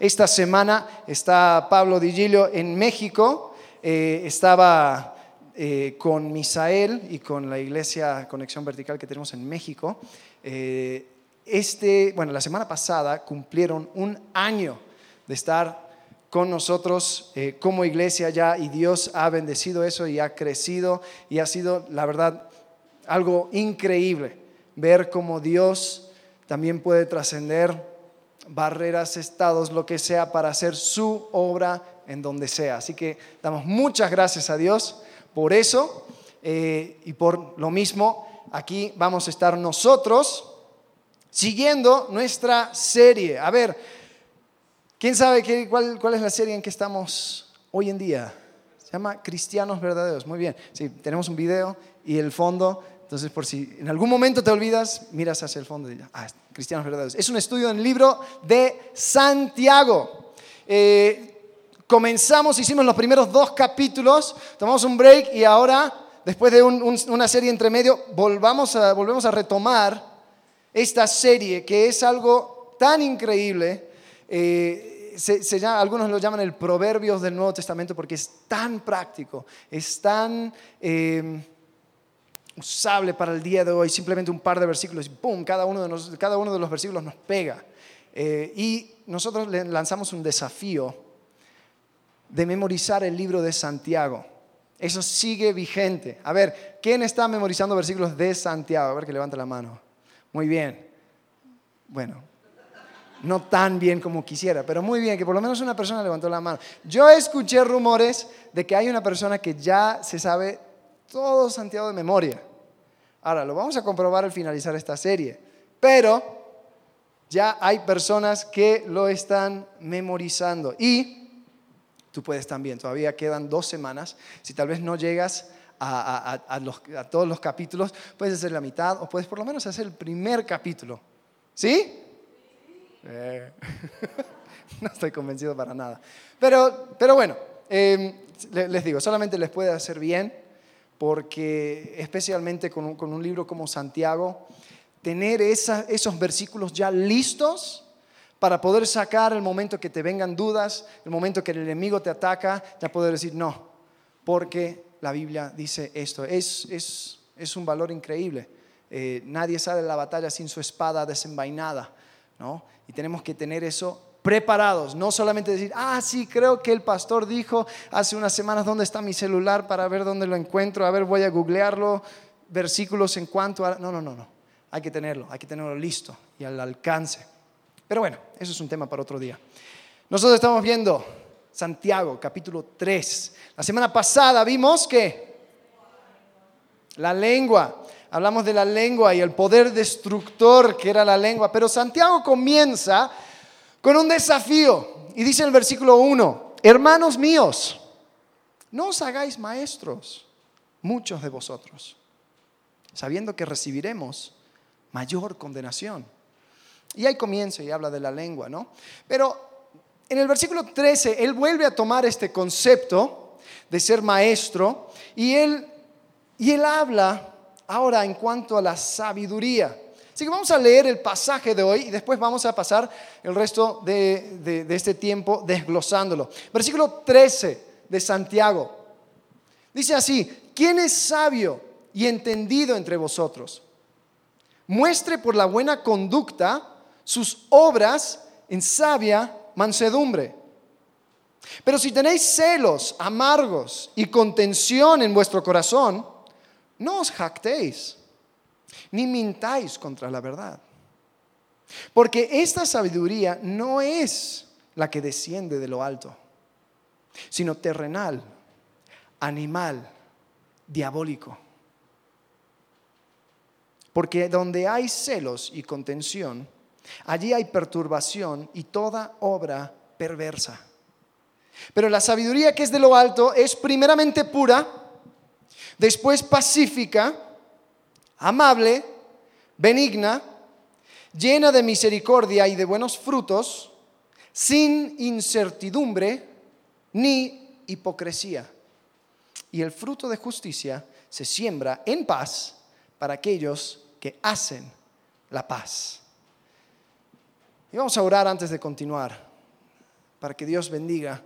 Esta semana está Pablo Digilio en México, eh, estaba eh, con Misael y con la iglesia Conexión Vertical que tenemos en México. Eh, este, bueno, la semana pasada cumplieron un año de estar con nosotros como iglesia ya y Dios ha bendecido eso y ha crecido y ha sido, la verdad, algo increíble ver cómo Dios también puede trascender barreras, estados, lo que sea, para hacer su obra en donde sea. Así que damos muchas gracias a Dios por eso eh, y por lo mismo. Aquí vamos a estar nosotros siguiendo nuestra serie. A ver, ¿quién sabe qué, cuál, cuál es la serie en que estamos hoy en día? Se llama Cristianos Verdaderos. Muy bien. Sí, tenemos un video y el fondo entonces, por si en algún momento te olvidas, miras hacia el fondo y dices, ah, cristianos verdaderos. Es un estudio en el libro de Santiago. Eh, comenzamos, hicimos los primeros dos capítulos, tomamos un break y ahora, después de una serie entre medio, volvamos a, volvemos a retomar esta serie que es algo tan increíble. Eh, se, algunos lo llaman el Proverbios del Nuevo Testamento porque es tan práctico, es tan... Eh, usable para el día de hoy, simplemente un par de versículos y ¡pum! Cada uno de, cada uno de los versículos nos pega. Eh, y nosotros lanzamos un desafío de memorizar el libro de Santiago. Eso sigue vigente. A ver, ¿quién está memorizando versículos de Santiago? A ver que levante la mano. Muy bien. Bueno, no tan bien como quisiera, pero muy bien, que por lo menos una persona levantó la mano. Yo escuché rumores de que hay una persona que ya se sabe todo Santiago de memoria. Ahora, lo vamos a comprobar al finalizar esta serie, pero ya hay personas que lo están memorizando y tú puedes también, todavía quedan dos semanas, si tal vez no llegas a, todos los capítulos, puedes hacer la mitad o puedes por lo menos hacer el primer capítulo. ¿Sí? Eh, no estoy convencido para nada. Pero, pero bueno, em, les digo, solamente les puede hacer bien porque especialmente con un, libro como Santiago, tener esos versículos ya listos para poder sacar el momento que te vengan dudas, el momento que el enemigo te ataca, ya poder decir no, porque la Biblia dice esto. Es, es, un valor increíble. Eh, nadie sale de la batalla sin su espada desenvainada, ¿no? Y tenemos que tener eso preparados, no solamente decir, ah, sí, creo que el pastor dijo hace unas semanas dónde está mi celular para ver dónde lo encuentro, a ver, voy a googlearlo, versículos en cuanto a... No, no, no, no, hay que tenerlo, hay que tenerlo listo y al alcance. Pero bueno, eso es un tema para otro día. Nosotros estamos viendo Santiago, capítulo 3. La semana pasada vimos que la lengua, hablamos de la lengua y el poder destructor que era la lengua, pero Santiago comienza con un desafío. Y dice en el versículo 1, hermanos míos, no os hagáis maestros, muchos de vosotros, sabiendo que recibiremos mayor condenación. Y ahí comienza y habla de la lengua, ¿no? Pero en el versículo 13, él vuelve a tomar este concepto de ser maestro y él, y él habla ahora en cuanto a la sabiduría. Así que vamos a leer el pasaje de hoy y después vamos a pasar el resto de, este tiempo desglosándolo. Versículo 13 de Santiago. Dice así, ¿quién es sabio y entendido entre vosotros? Muestre por la buena conducta sus obras en sabia mansedumbre. Pero si tenéis celos amargos y contención en vuestro corazón, no os jactéis ni mintáis contra la verdad. Porque esta sabiduría no es la que desciende de lo alto, sino terrenal, animal, diabólico. Porque donde hay celos y contención, allí hay perturbación y toda obra perversa. Pero la sabiduría que es de lo alto es primeramente pura, después pacífica, amable, benigna, llena de misericordia y de buenos frutos, sin incertidumbre ni hipocresía. Y el fruto de justicia se siembra en paz para aquellos que hacen la paz. Y vamos a orar antes de continuar. para que Dios bendiga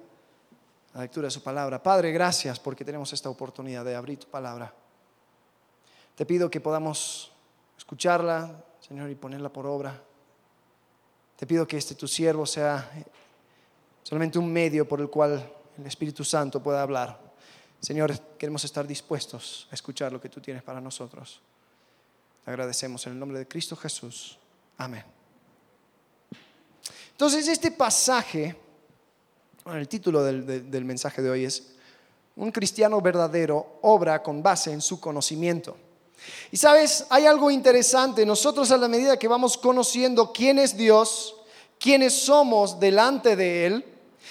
la lectura de su palabra. Padre, gracias porque tenemos esta oportunidad de abrir tu palabra. Te pido que podamos escucharla, Señor, y ponerla por obra. Te pido que este tu siervo sea solamente un medio por el cual el Espíritu Santo pueda hablar. Señor, queremos estar dispuestos a escuchar lo que tú tienes para nosotros. Te agradecemos en el nombre de Cristo Jesús. Amén. Entonces, este pasaje, el título del, del mensaje de hoy es, un cristiano verdadero obra con base en su conocimiento. Y sabes, hay algo interesante. Nosotros a la medida que vamos conociendo quién es Dios, quiénes somos delante de Él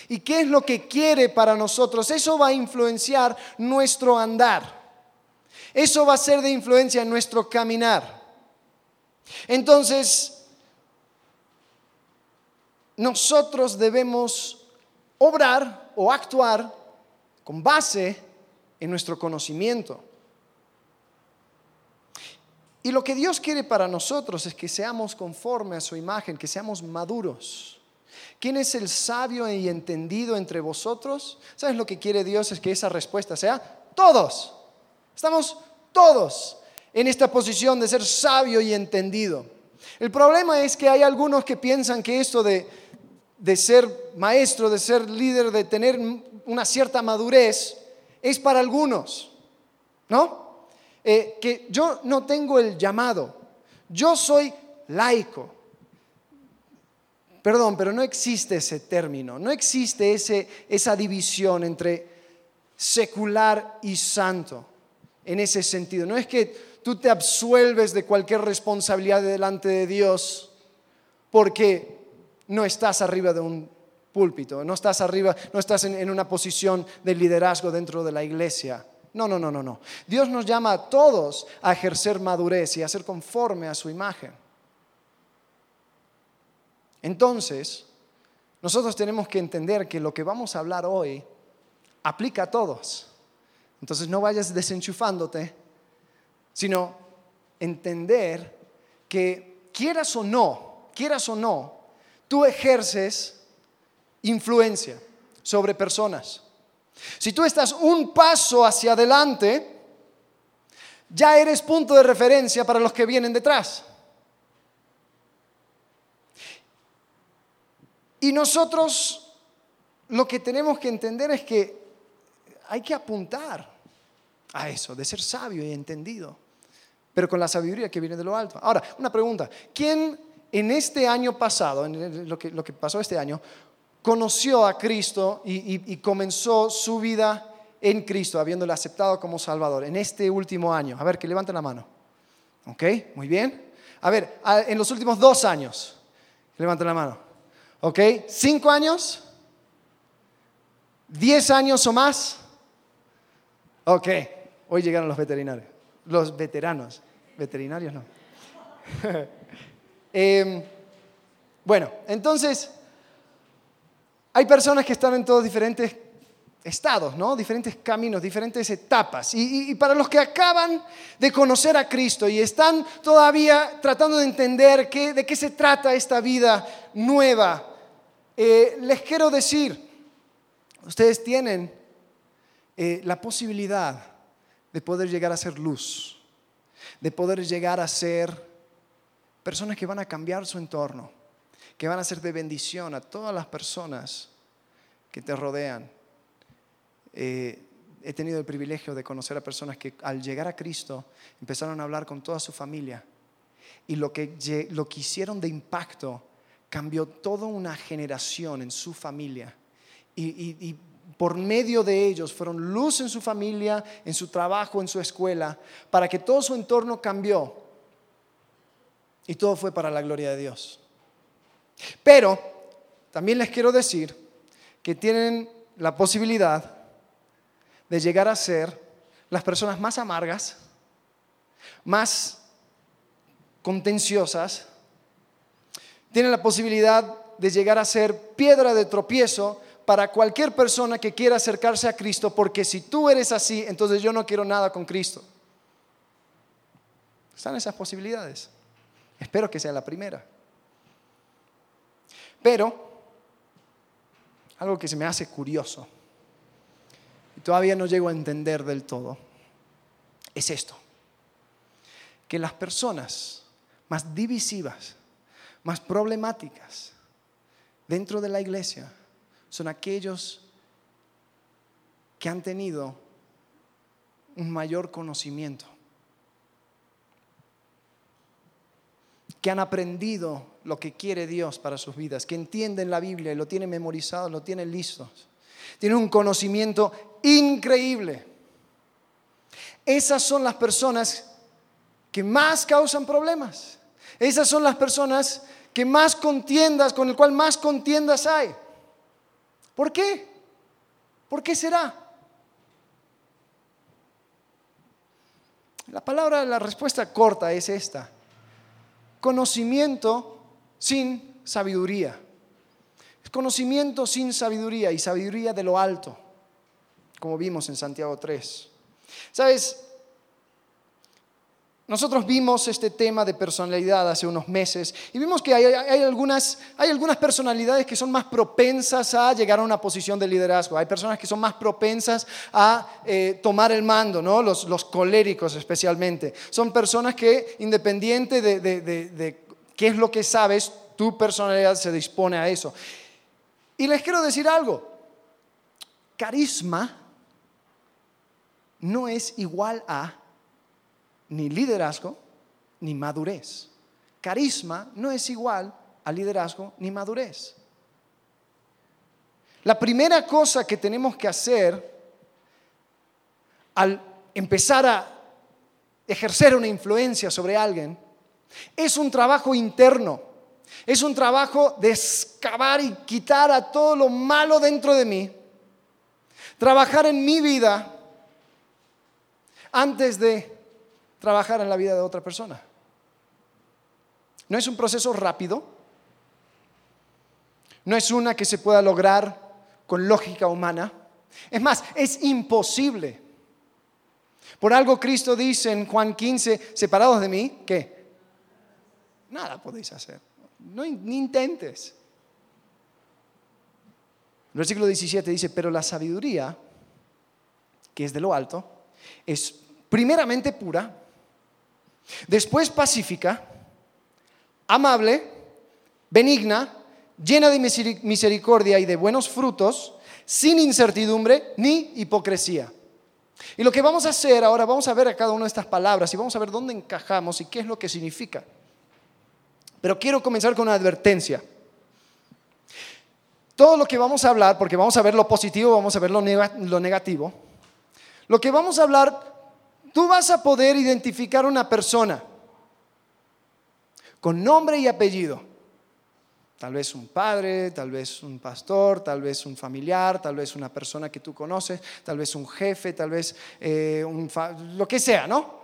y qué es lo que quiere para nosotros, eso va a influenciar nuestro andar. Eso va a ser de influencia en nuestro caminar. Entonces, nosotros debemos obrar o actuar con base en nuestro conocimiento. Y lo que Dios quiere para nosotros es que seamos conforme a su imagen, que seamos maduros. ¿Quién es el sabio y entendido entre vosotros? ¿Sabes lo que quiere Dios? Es que esa respuesta sea todos. Estamos todos en esta posición de ser sabio y entendido. El problema es que hay algunos que piensan que esto de, de ser maestro, de ser líder, de tener una cierta madurez, es para algunos. ¿No? Eh, que yo no tengo el llamado, yo soy laico. Perdón, pero no existe ese término, no existe ese, esa división entre secular y santo en ese sentido. No es que tú te absuelves de cualquier responsabilidad delante de Dios porque no estás arriba de un púlpito, no estás arriba, no estás en una posición de liderazgo dentro de la iglesia. No, no, no, no, no. Dios nos llama a todos a ejercer madurez y a ser conforme a su imagen. Entonces, nosotros tenemos que entender que lo que vamos a hablar hoy aplica a todos. Entonces no vayas desenchufándote, sino entender que quieras o no, quieras o no, tú ejerces influencia sobre personas. Si tú estás un paso hacia adelante, ya eres punto de referencia para los que vienen detrás. Y nosotros lo que tenemos que entender es que hay que apuntar a eso, de ser sabio y entendido, pero con la sabiduría que viene de lo alto. Ahora, una pregunta, ¿quién en este año pasado, en lo que, lo que pasó este año, conoció a Cristo y, comenzó su vida en Cristo, habiéndole aceptado como Salvador en este último año. A ver, que levanten la mano. ¿Ok? Muy bien. A ver, en los últimos dos años. Levanten la mano. ¿Ok? ¿Cinco años? ¿Diez años o más? Ok. Hoy llegaron los veterinarios. Los veteranos. Veterinarios no. Em, bueno, entonces, hay personas que están en todos diferentes estados, ¿no? Diferentes caminos, diferentes etapas. Y, para los que acaban de conocer a Cristo y están todavía tratando de entender de qué se trata esta vida nueva, eh, les quiero decir, ustedes tienen eh, la posibilidad de poder llegar a ser luz, de poder llegar a ser personas que van a cambiar su entorno que van a ser de bendición a todas las personas que te rodean. Eh, he tenido el privilegio de conocer a personas que al llegar a Cristo empezaron a hablar con toda su familia y lo que, lo hicieron de impacto cambió toda una generación en su familia. y, por medio de ellos fueron luz en su familia, en su trabajo, en su escuela, para que todo su entorno cambió. Y todo fue para la gloria de Dios. Pero también les quiero decir que tienen la posibilidad de llegar a ser las personas más amargas, más contenciosas, tienen la posibilidad de llegar a ser piedra de tropiezo para cualquier persona que quiera acercarse a Cristo, porque si tú eres así, entonces yo no quiero nada con Cristo. Están esas posibilidades. Espero que sea la primera. Pero algo que se me hace curioso, y todavía no llego a entender del todo, es esto, que las personas más divisivas, más problemáticas dentro de la iglesia son aquellos que han tenido un mayor conocimiento, que han aprendido lo que quiere Dios para sus vidas, que entienden la Biblia y lo tienen memorizado, lo tienen listos. Tienen un conocimiento increíble. Esas son las personas que más causan problemas. Esas son las personas que más contiendas, con el cual más contiendas hay. ¿Por qué? ¿Por qué será? La palabra, la respuesta corta es esta. Conocimiento sin sabiduría. Conocimiento sin sabiduría y sabiduría de lo alto, como vimos en Santiago 3. ¿Sabes? Nosotros vimos este tema de personalidad hace unos meses y vimos que hay, algunas, hay algunas personalidades que son más propensas a llegar a una posición de liderazgo. Hay personas que son más propensas a eh, tomar el mando, ¿no? los, coléricos especialmente. Son personas que, independiente de, de qué es lo que sabes, tu personalidad se dispone a eso. Y les quiero decir algo. Carisma no es igual a ni liderazgo ni madurez. Carisma no es igual a liderazgo ni madurez. La primera cosa que tenemos que hacer al empezar a ejercer una influencia sobre alguien es un trabajo interno. Es un trabajo de excavar y quitar a todo lo malo dentro de mí. Trabajar en mi vida antes de trabajar en la vida de otra persona. No es un proceso rápido, no es una que se pueda lograr con lógica humana. Es más, es imposible. Por algo Cristo dice en Juan 15, separados de mí, que nada podéis hacer. No, ni intentes. El versículo 17 dice, pero la sabiduría, que es de lo alto, es primeramente pura, Después pacífica, amable, benigna, llena de misericordia y de buenos frutos, sin incertidumbre ni hipocresía. Y lo que vamos a hacer ahora, vamos a ver a cada una de estas palabras y vamos a ver dónde encajamos y qué es lo que significa. Pero quiero comenzar con una advertencia. Todo lo que vamos a hablar, porque vamos a ver lo positivo, vamos a ver lo negativo, lo que vamos a hablar Tú vas a poder identificar una persona con nombre y apellido. Tal vez un padre, tal vez un pastor, tal vez un familiar, tal vez una persona que tú conoces, tal vez un jefe, tal vez eh, un lo que sea, ¿no?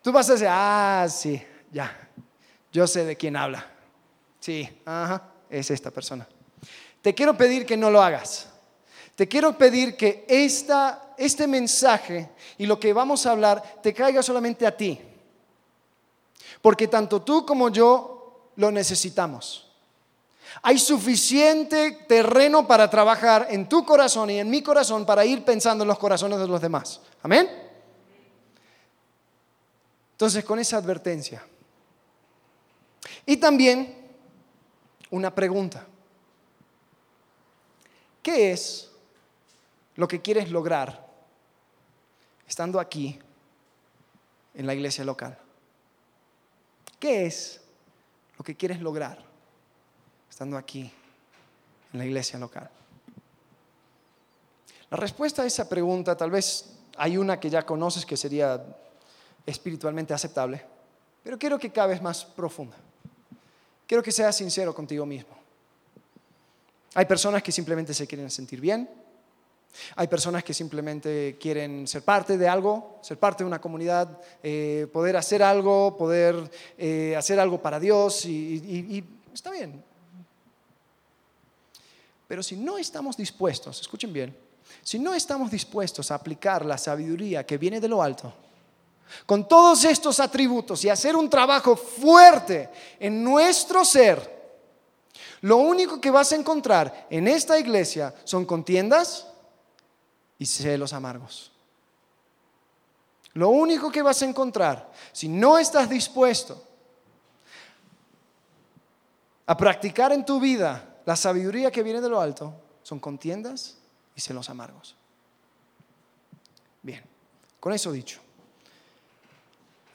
Tú vas a decir, ah, sí, ya, yo sé de quién habla. Sí, es esta persona. Te quiero pedir que no lo hagas. Te quiero pedir que esta, este mensaje y lo que vamos a hablar te caiga solamente a ti. Porque tanto tú como yo lo necesitamos. Hay suficiente terreno para trabajar en tu corazón y en mi corazón para ir pensando en los corazones de los demás. Amén. Entonces, con esa advertencia. Y también una pregunta. ¿Qué es lo que quieres lograr estando aquí en la iglesia local? ¿Qué es lo que quieres lograr estando aquí en la iglesia local? La respuesta a esa pregunta, tal vez hay una que ya conoces que sería espiritualmente aceptable, pero quiero que cabes más profunda. Quiero que seas sincero contigo mismo. Hay personas que simplemente se quieren sentir bien, hay personas que simplemente quieren ser parte de algo, ser parte de una comunidad, eh, poder hacer algo, poder eh, hacer algo para Dios y, está bien. Pero si no estamos dispuestos, escuchen bien, si no estamos dispuestos a aplicar la sabiduría que viene de lo alto, con todos estos atributos y hacer un trabajo fuerte en nuestro ser, Lo único que vas a encontrar en esta iglesia son contiendas y celos amargos. Lo único que vas a encontrar, si no estás dispuesto a practicar en tu vida la sabiduría que viene de lo alto, son contiendas y celos amargos. Bien, con eso dicho,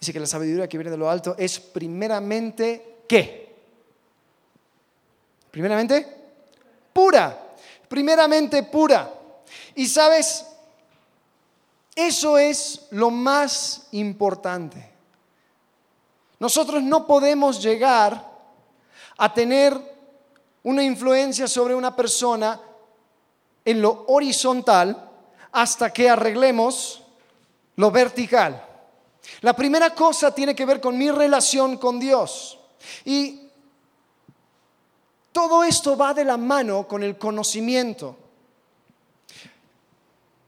dice que la sabiduría que viene de lo alto es primeramente ¿qué? Primeramente, pura. Primeramente pura. Y sabes, eso es lo más importante. Nosotros no podemos llegar a tener una influencia sobre una persona en lo horizontal hasta que arreglemos lo vertical. La primera cosa tiene que ver con mi relación con Dios. Y todo esto va de la mano con el conocimiento.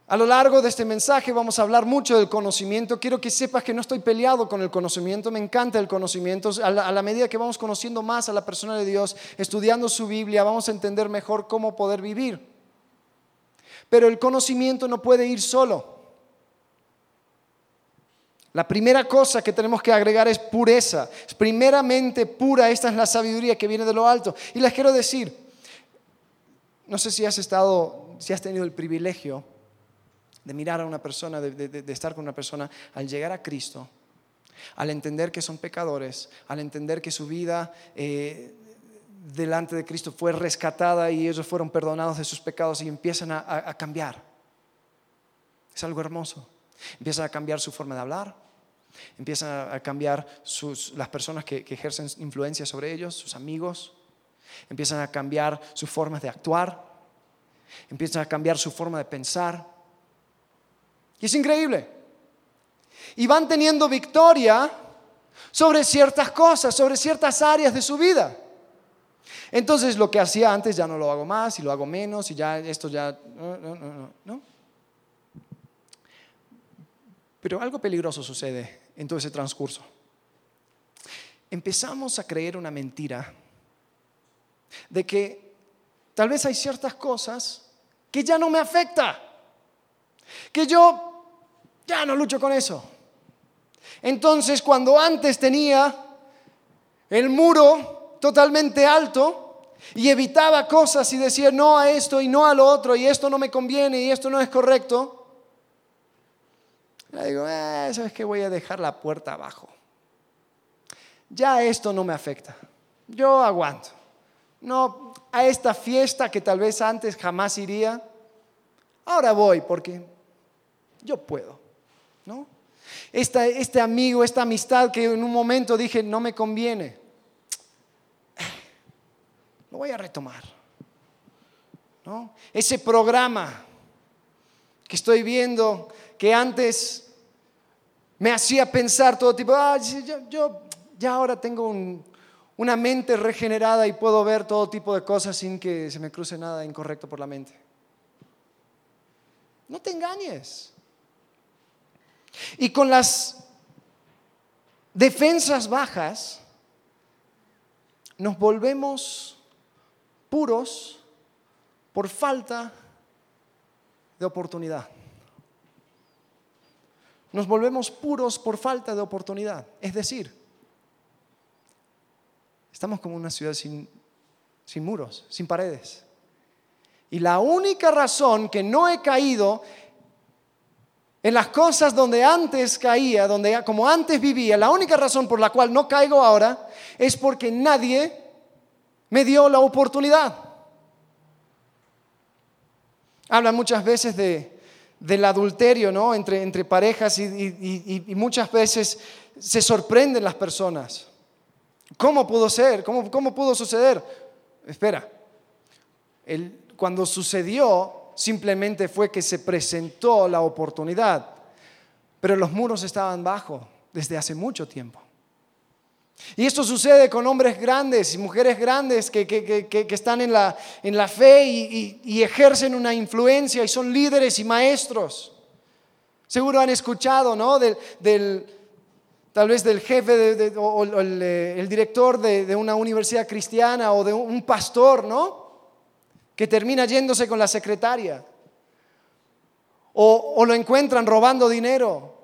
A lo largo de este mensaje vamos a hablar mucho del conocimiento. Quiero que sepas que no estoy peleado con el conocimiento, me encanta el conocimiento. A la, medida que vamos conociendo más a la persona de Dios, estudiando su Biblia, vamos a entender mejor cómo poder vivir. Pero el conocimiento no puede ir solo. La primera cosa que tenemos que agregar es pureza. Es primeramente pura, esta es la sabiduría que viene de lo alto. Y les quiero decir, no sé si has estado, si has tenido el privilegio de mirar a una persona, de, estar con una persona, al llegar a Cristo, al entender que son pecadores, al entender que su vida eh, delante de Cristo fue rescatada y ellos fueron perdonados de sus pecados y empiezan a, cambiar. Es algo hermoso. Empiezan a cambiar su forma de hablar, empiezan a cambiar las personas que, que ejercen influencia sobre ellos, sus amigos, empiezan a cambiar sus formas de actuar, empiezan a cambiar su forma de pensar. Y es increíble. Y van teniendo victoria sobre ciertas cosas, sobre ciertas áreas de su vida. Entonces lo que hacía antes ya no lo hago más y lo hago menos y ya esto ya... No, no, no, no. Pero algo peligroso sucede en todo ese transcurso. Empezamos a creer una mentira de que tal vez hay ciertas cosas que ya no me afecta, que yo ya no lucho con eso. Entonces, cuando antes tenía el muro totalmente alto y evitaba cosas y decía no a esto y no a lo otro y esto no me conviene y esto no es correcto, le digo, eh, ¿sabes qué? Voy a dejar la puerta abajo. Ya esto no me afecta. Yo aguanto. No a esta fiesta que tal vez antes jamás iría. Ahora voy porque yo puedo. ¿no? este amigo, esta amistad que en un momento dije no me conviene, lo voy a retomar. ¿no? Ese programa que estoy viendo que antes me hacía pensar todo tipo, ah, yo, ya ahora tengo una mente regenerada y puedo ver todo tipo de cosas sin que se me cruce nada incorrecto por la mente. No te engañes. Y con las defensas bajas, nos volvemos puros por falta de oportunidad. Nos volvemos puros por falta de oportunidad. Es decir, estamos como una ciudad sin, muros, sin paredes. Y la única razón que no he caído en las cosas donde antes caía, donde como antes vivía, la única razón por la cual no caigo ahora es porque nadie me dio la oportunidad. Hablan muchas veces de, del adulterio ¿no? entre, entre parejas y, muchas veces se sorprenden las personas. ¿Cómo pudo ser? ¿Cómo, cómo pudo suceder? Espera, cuando sucedió simplemente fue que se presentó la oportunidad, pero los muros estaban bajo desde hace mucho tiempo. Y esto sucede con hombres grandes y mujeres grandes que, están en la, en la fe y, ejercen una influencia y son líderes y maestros. Seguro han escuchado ¿no? del, tal vez del jefe o, el, eh, el, director de, de una universidad cristiana o de un pastor, ¿no? Que termina yéndose con la secretaria. O, o, lo encuentran robando dinero.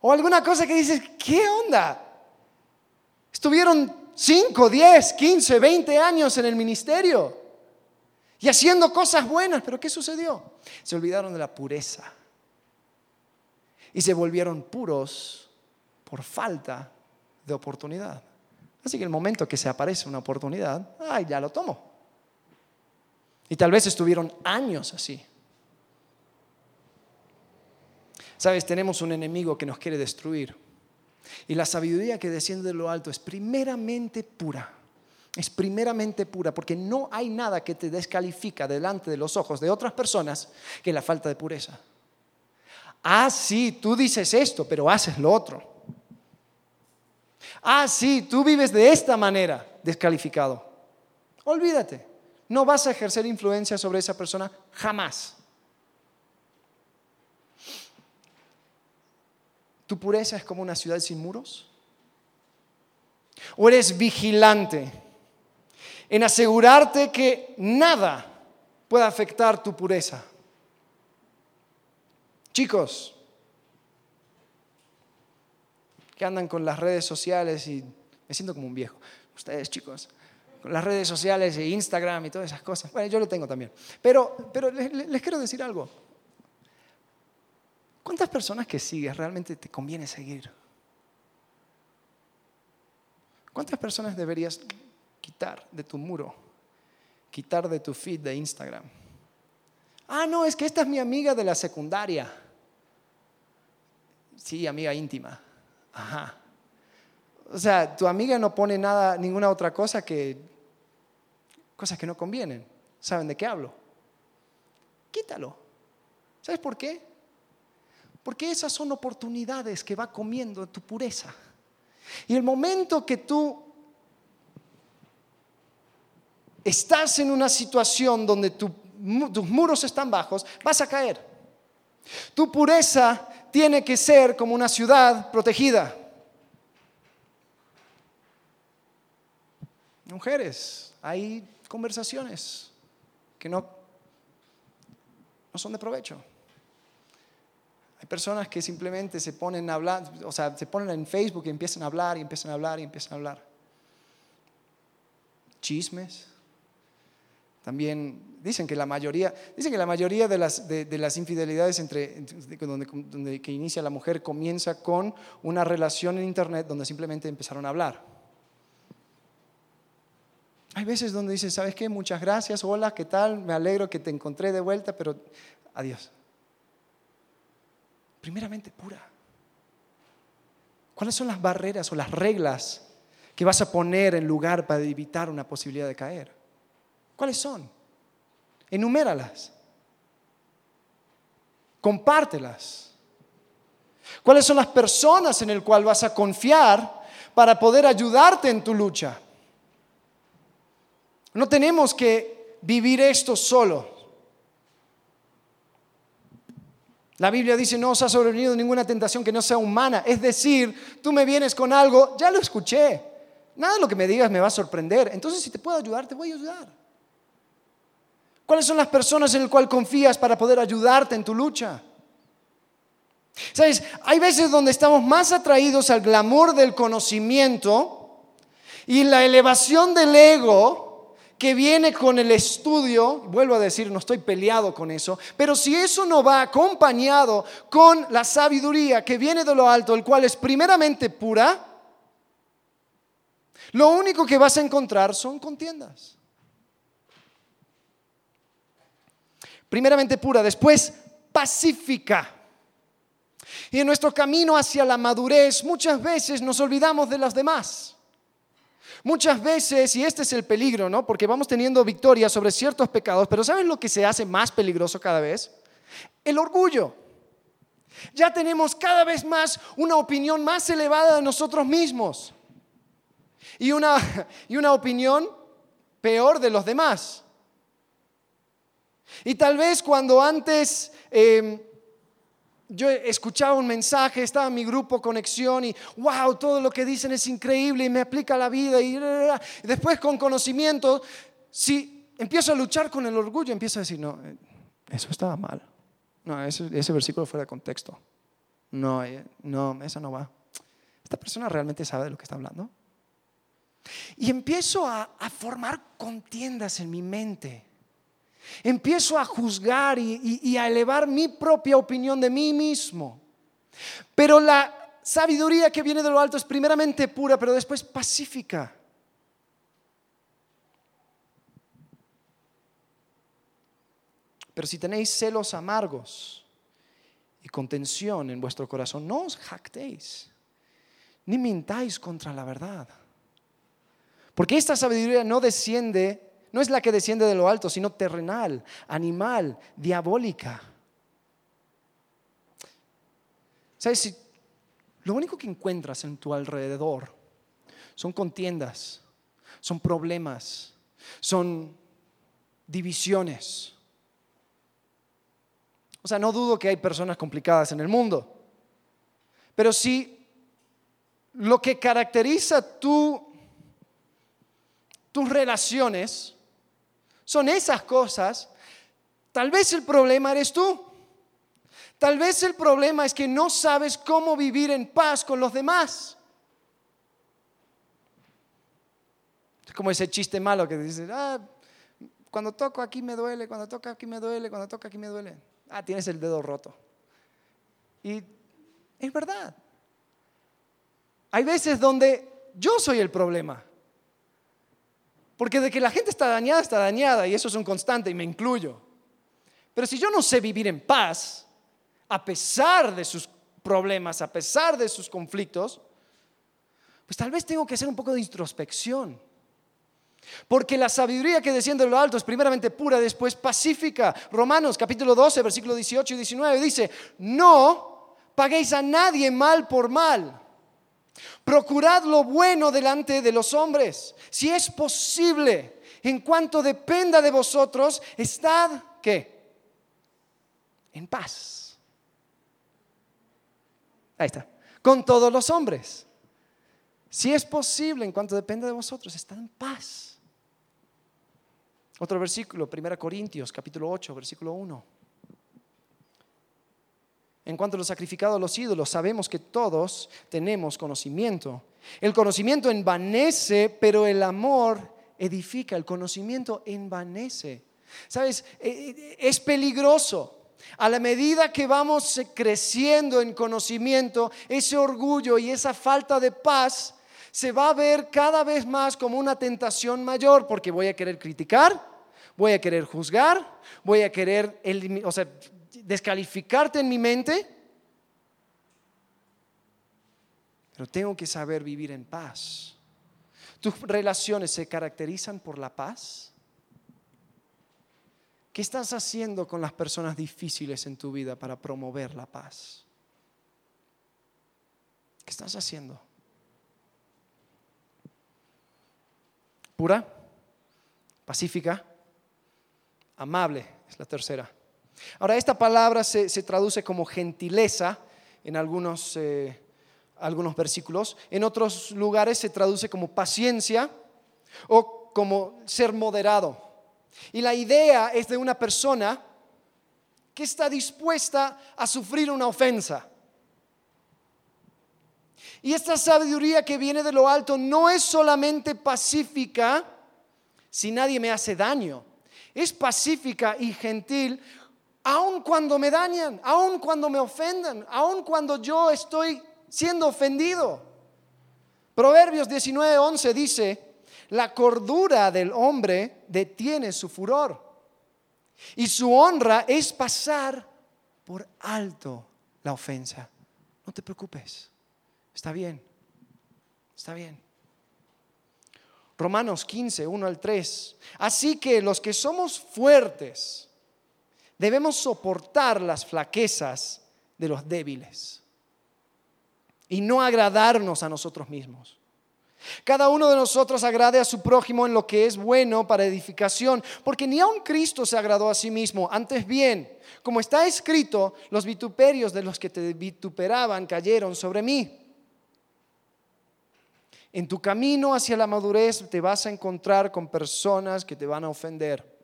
O alguna cosa que dices, ¿qué onda? Estuvieron 5, 10, 15, 20 años en el ministerio y haciendo cosas buenas, pero ¿qué sucedió? Se olvidaron de la pureza y se volvieron puros por falta de oportunidad. Así que el momento que se aparece una oportunidad, ay, ya lo tomo. Y tal vez estuvieron años así. Sabes, tenemos un enemigo que nos quiere destruir. Y la sabiduría que desciende de lo alto es primeramente pura. Es primeramente pura, porque no hay nada que te descalifica delante de los ojos de otras personas que la falta de pureza. Ah, sí, tú dices esto, pero haces lo otro. Ah, sí, tú vives de esta manera, descalificado. Olvídate, no vas a ejercer influencia sobre esa persona jamás. ¿Tu pureza es como una ciudad sin muros? ¿O eres vigilante en asegurarte que nada pueda afectar tu pureza? Chicos, que andan con las redes sociales y me siento como un viejo. Ustedes, chicos, con las redes sociales e Instagram y todas esas cosas. Bueno, yo lo tengo también. Pero, pero les, les quiero decir algo. ¿Cuántas personas que sigues realmente te conviene seguir? ¿Cuántas personas deberías quitar de tu muro? Quitar de tu feed de Instagram. Ah, no, es que esta es mi amiga de la secundaria. Sí, amiga íntima. Ajá. O sea, tu amiga no pone nada, ninguna otra cosa que cosas que no convienen. ¿Saben de qué hablo? Quítalo. ¿Sabes por qué? Porque esas son oportunidades que va comiendo tu pureza. Y el momento que tú estás en una situación donde tus muros están bajos, vas a caer. Tu pureza tiene que ser como una ciudad protegida. Mujeres, hay conversaciones que no, no son de provecho. Hay personas que simplemente se ponen a hablar, o sea, se ponen en Facebook y empiezan a hablar y empiezan a hablar y empiezan a hablar. Chismes. También dicen que la mayoría, dicen que la mayoría de las, de, las infidelidades entre, donde, donde, que inicia la mujer comienza con una relación en internet donde simplemente empezaron a hablar. Hay veces donde dices, ¿sabes qué? Muchas gracias, hola, ¿qué tal? Me alegro que te encontré de vuelta, pero adiós primeramente pura. ¿Cuáles son las barreras o las reglas que vas a poner en lugar para evitar una posibilidad de caer? ¿Cuáles son? Enuméralas. Compártelas. ¿Cuáles son las personas en las cuales vas a confiar para poder ayudarte en tu lucha? No tenemos que vivir esto solo. La Biblia dice, no os ha sobrevenido ninguna tentación que no sea humana. Es decir, tú me vienes con algo, ya lo escuché. Nada de lo que me digas me va a sorprender. Entonces, si te puedo ayudar, te voy a ayudar. ¿Cuáles son las personas en las cuales confías para poder ayudarte en tu lucha? ¿Sabes? Hay veces donde estamos más atraídos al glamour del conocimiento y la elevación del ego que viene con el estudio, vuelvo a decir, no estoy peleado con eso, pero si eso no va acompañado con la sabiduría que viene de lo alto, el cual es primeramente pura, lo único que vas a encontrar son contiendas. Primeramente pura, después pacífica. Y en nuestro camino hacia la madurez muchas veces nos olvidamos de las demás. Muchas veces, y este es el peligro, ¿no? Porque vamos teniendo victoria sobre ciertos pecados, pero ¿saben lo que se hace más peligroso cada vez? El orgullo. Ya tenemos cada vez más una opinión más elevada de nosotros mismos y una, y una opinión peor de los demás. Y tal vez cuando antes em, yo escuchaba un mensaje, estaba en mi grupo Conexión y wow, todo lo que dicen es increíble y me aplica a la vida y, después con conocimiento, si empiezo a luchar con el orgullo, empiezo a decir, no, eh, eso estaba mal. No, ese, versículo fuera de contexto. No, eh, no, eso no va. ¿Esta persona realmente sabe de lo que está hablando? Y empiezo a formar contiendas en mi mente Empiezo a juzgar y, a elevar mi propia opinión de mí mismo. Pero la sabiduría que viene de lo alto es primeramente pura, pero después pacífica. Pero si tenéis celos amargos y contención en vuestro corazón, no os jactéis, ni mintáis contra la verdad. Porque esta sabiduría no desciende no es la que desciende de lo alto, sino terrenal, animal, diabólica. ¿Sabes? Si lo único que encuentras en tu alrededor son contiendas, son problemas, son divisiones. O sea, no dudo que hay personas complicadas en el mundo, pero si lo que caracteriza tu, tus relaciones son esas cosas, tal vez el problema eres tú. Tal vez el problema es que no sabes cómo vivir en paz con los demás. Es como ese chiste malo que dices, ah, cuando toco aquí me duele, cuando toco aquí me duele, cuando toco aquí me duele. Ah, tienes el dedo roto. Y es verdad. Hay veces donde yo soy el problema. Porque de que la gente está dañada, está dañada, y eso es un constante, y me incluyo. Pero si yo no sé vivir en paz, a pesar de sus problemas, a pesar de sus conflictos, pues tal vez tengo que hacer un poco de introspección. Porque la sabiduría que desciende de lo alto es primeramente pura, después pacífica. Romanos capítulo 12, versículo 18 y 19 dice, no paguéis a nadie mal por mal. Procurad lo bueno delante de los hombres. Si es posible, en cuanto dependa de vosotros, estad, ¿qué? En paz. Ahí está. Con todos los hombres. Si es posible, en cuanto dependa de vosotros, estad en paz. Otro versículo, 1 Corintios, capítulo 8, versículo 1. En cuanto a lo sacrificado a los ídolos, sabemos que todos tenemos conocimiento. El conocimiento envanece, pero el amor edifica. El conocimiento envanece. ¿Sabes? Eh, eh, es peligroso. A la medida que vamos creciendo en conocimiento, ese orgullo y esa falta de paz se va a ver cada vez más como una tentación mayor, porque voy a querer criticar, voy a querer juzgar, voy a querer, o descalificarte en mi mente, pero tengo que saber vivir en paz. ¿Tus relaciones se caracterizan por la paz? ¿Qué estás haciendo con las personas difíciles en tu vida para promover la paz? ¿Qué estás haciendo? ¿Pura? ¿Pacífica? Amable es la tercera. Ahora, esta palabra se, traduce como gentileza en algunos, eh, algunos versículos, en otros lugares se traduce como paciencia o como ser moderado. Y la idea es de una persona que está dispuesta a sufrir una ofensa. Y esta sabiduría que viene de lo alto no es solamente pacífica si nadie me hace daño. Es pacífica y gentil aun cuando me dañan, aun cuando me ofendan, aun cuando yo estoy siendo ofendido. Proverbios 19:11 dice, la cordura del hombre detiene su furor y su honra es pasar por alto la ofensa. No te preocupes, está bien, está bien. Romanos 15, 1 al 3. Así que los que somos fuertes, debemos soportar las flaquezas de los débiles y no agradarnos a nosotros mismos. Cada uno de nosotros agrade a su prójimo en lo que es bueno para edificación, porque ni aun Cristo se agradó a sí mismo. Antes bien, como está escrito, los vituperios de los que te vituperaban cayeron sobre mí. En tu camino hacia la madurez te vas a encontrar con personas que te van a ofender.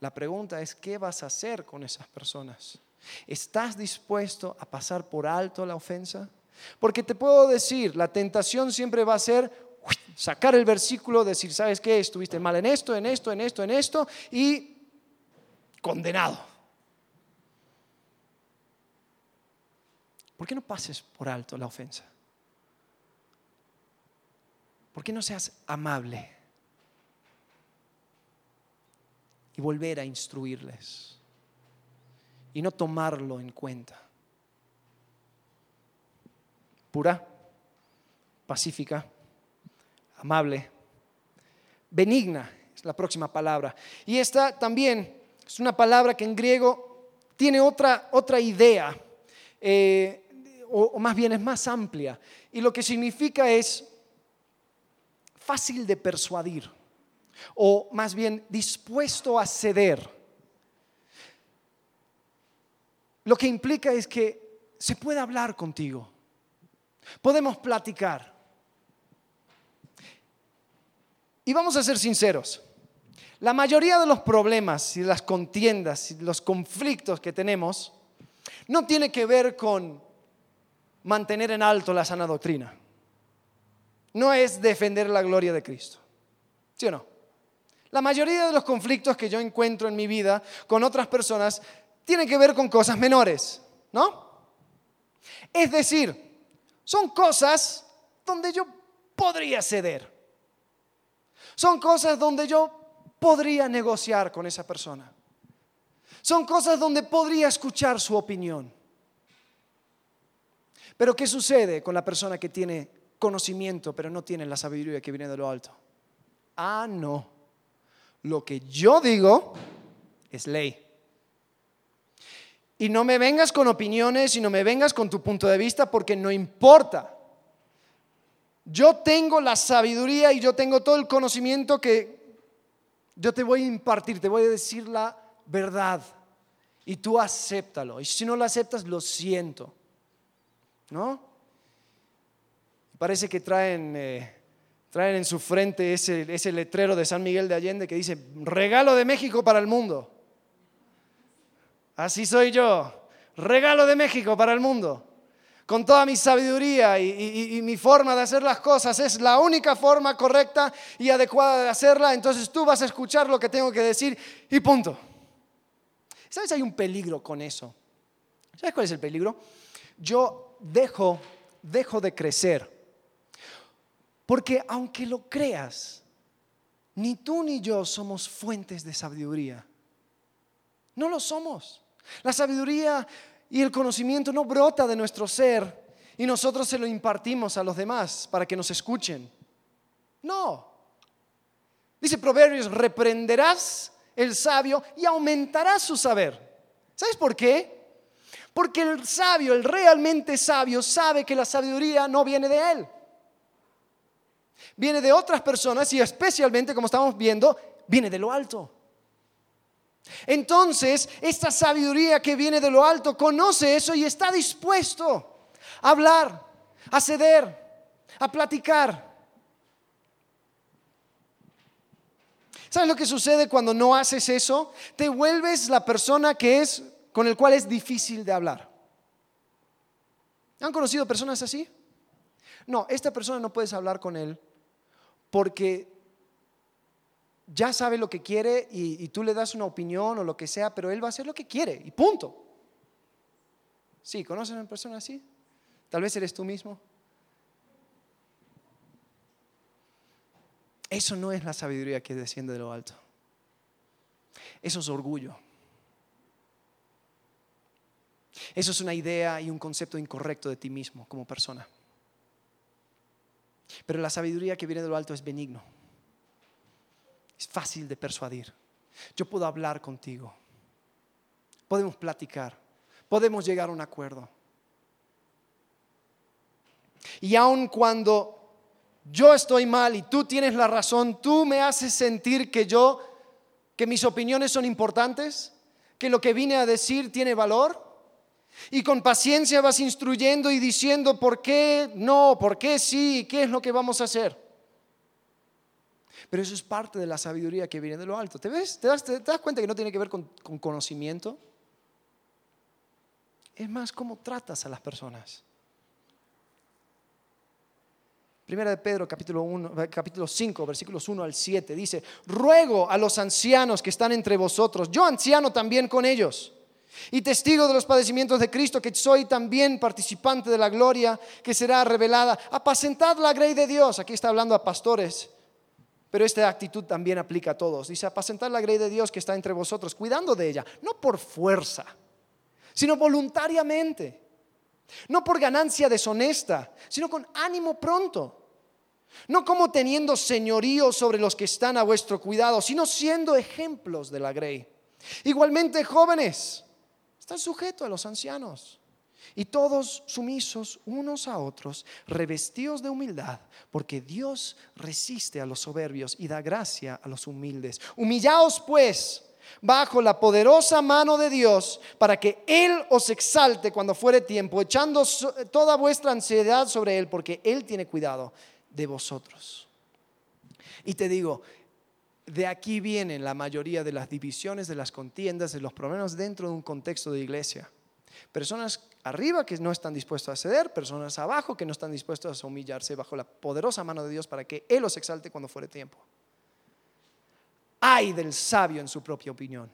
La pregunta es, ¿qué vas a hacer con esas personas? ¿Estás dispuesto a pasar por alto la ofensa? Porque te puedo decir, la tentación siempre va a ser sacar el versículo, decir, ¿sabes qué? Estuviste mal en esto, en esto, en esto, en esto, y condenado. ¿Por qué no pases por alto la ofensa? ¿Por qué no seas amable? Y volver a instruirles. Y no tomarlo en cuenta. Pura, pacífica, amable, benigna es la próxima palabra. Y esta también es una palabra que en griego tiene otra, otra idea, eh, o más bien es más amplia. Y lo que significa es fácil de persuadir o más bien dispuesto a ceder. Lo que implica es que se puede hablar contigo, podemos platicar. Y vamos a ser sinceros, la mayoría de los problemas y las contiendas y los conflictos que tenemos no tiene que ver con mantener en alto la sana doctrina no es defender la gloria de Cristo. ¿Sí o no? La mayoría de los conflictos que yo encuentro en mi vida con otras personas tienen que ver con cosas menores, ¿no? Es decir, son cosas donde yo podría ceder. Son cosas donde yo podría negociar con esa persona. Son cosas donde podría escuchar su opinión. Pero ¿qué sucede con la persona que tiene conocimiento, pero no tienen la sabiduría que viene de lo alto. Ah, no. Lo que yo digo es ley. Y no me vengas con opiniones y no me vengas con tu punto de vista porque no importa. Yo tengo la sabiduría y yo tengo todo el conocimiento que yo te voy a impartir, te voy a decir la verdad. Y tú acéptalo. Y si no lo aceptas, lo siento. ¿No? Parece que traen, eh, traen en su frente ese, ese letrero de San Miguel de Allende que dice, regalo de México para el mundo. Así soy yo, regalo de México para el mundo. Con toda mi sabiduría y, y, mi forma de hacer las cosas es la única forma correcta y adecuada de hacerla, entonces tú vas a escuchar lo que tengo que decir y punto. ¿Sabes? Hay un peligro con eso. ¿Sabes cuál es el peligro? Yo dejo, dejo de crecer porque aunque lo creas, ni tú ni yo somos fuentes de sabiduría. No lo somos. La sabiduría y el conocimiento no brota de nuestro ser y nosotros se lo impartimos a los demás para que nos escuchen. No. Dice Proverbios, reprenderás el sabio y aumentarás su saber. ¿Sabes por qué? Porque el sabio, el realmente sabio, sabe que la sabiduría no viene de él viene de otras personas y especialmente, como estamos viendo, viene de lo alto. Entonces, esta sabiduría que viene de lo alto conoce eso y está dispuesto a hablar, a ceder, a platicar. ¿Sabes lo que sucede cuando no haces eso? Te vuelves la persona que es con el cual es difícil de hablar. ¿Han conocido personas así? No, esta persona no puedes hablar con él porque ya sabe lo que quiere y, tú le das una opinión o lo que sea, pero él va a hacer lo que quiere y punto. Sí, ¿conocen a una persona así? Tal vez eres tú mismo. Eso no es la sabiduría que desciende de lo alto. Eso es orgullo. Eso es una idea y un concepto incorrecto de ti mismo como persona. Pero la sabiduría que viene de lo alto es benigno. Es fácil de persuadir. Yo puedo hablar contigo. Podemos platicar. Podemos llegar a un acuerdo. Y aun cuando yo estoy mal y tú tienes la razón, tú me haces sentir que yo, que mis opiniones son importantes, que lo que vine a decir tiene valor. Y con paciencia vas instruyendo y diciendo por qué no, por qué sí, qué es lo que vamos a hacer. Pero eso es parte de la sabiduría que viene de lo alto. ¿Te ves? ¿Te das, cuenta que no tiene que ver con, con conocimiento? Es más cómo tratas a las personas. Primera de Pedro, capítulo, 1, capítulo 5, versículos 1 al 7, dice, ruego a los ancianos que están entre vosotros, yo anciano también con ellos, y testigo de los padecimientos de Cristo, que soy también participante de la gloria que será revelada. Apacentad la grey de Dios, aquí está hablando a pastores, pero esta actitud también aplica a todos. Dice, apacentad la grey de Dios que está entre vosotros, cuidando de ella, no por fuerza, sino voluntariamente, no por ganancia deshonesta, sino con ánimo pronto no como teniendo señorío sobre los que están a vuestro cuidado, sino siendo ejemplos de la grey. Igualmente, jóvenes, están sujetos a los ancianos. Y todos sumisos unos a otros, revestidos de humildad, porque Dios resiste a los soberbios y da gracia a los humildes. Humillaos pues bajo la poderosa mano de Dios para que Él os exalte cuando fuere tiempo, echando toda vuestra ansiedad sobre Él, porque Él tiene cuidado de vosotros. Y te digo, de aquí vienen la mayoría de las divisiones, de las contiendas, de los problemas dentro de un contexto de iglesia. Personas arriba que no están dispuestos a ceder, personas abajo que no están dispuestos a humillarse bajo la poderosa mano de Dios para que Él los exalte cuando fuere tiempo. Hay del sabio en su propia opinión.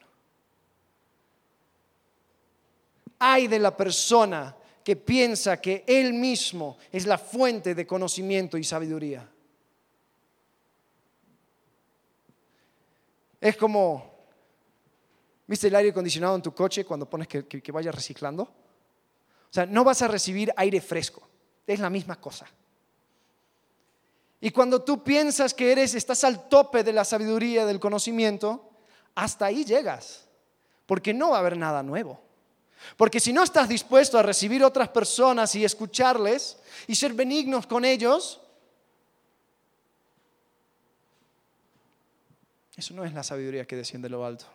Hay de la persona que piensa que Él mismo es la fuente de conocimiento y sabiduría. Es como, ¿viste el aire acondicionado en tu coche cuando pones que, vaya reciclando? O sea, no vas a recibir aire fresco, es la misma cosa. Y cuando tú piensas que eres, estás al tope de la sabiduría, del conocimiento, hasta ahí llegas, porque no va a haber nada nuevo. Porque si no estás dispuesto a recibir otras personas y escucharles y ser benignos con ellos, eso no es la sabiduría que desciende de lo alto.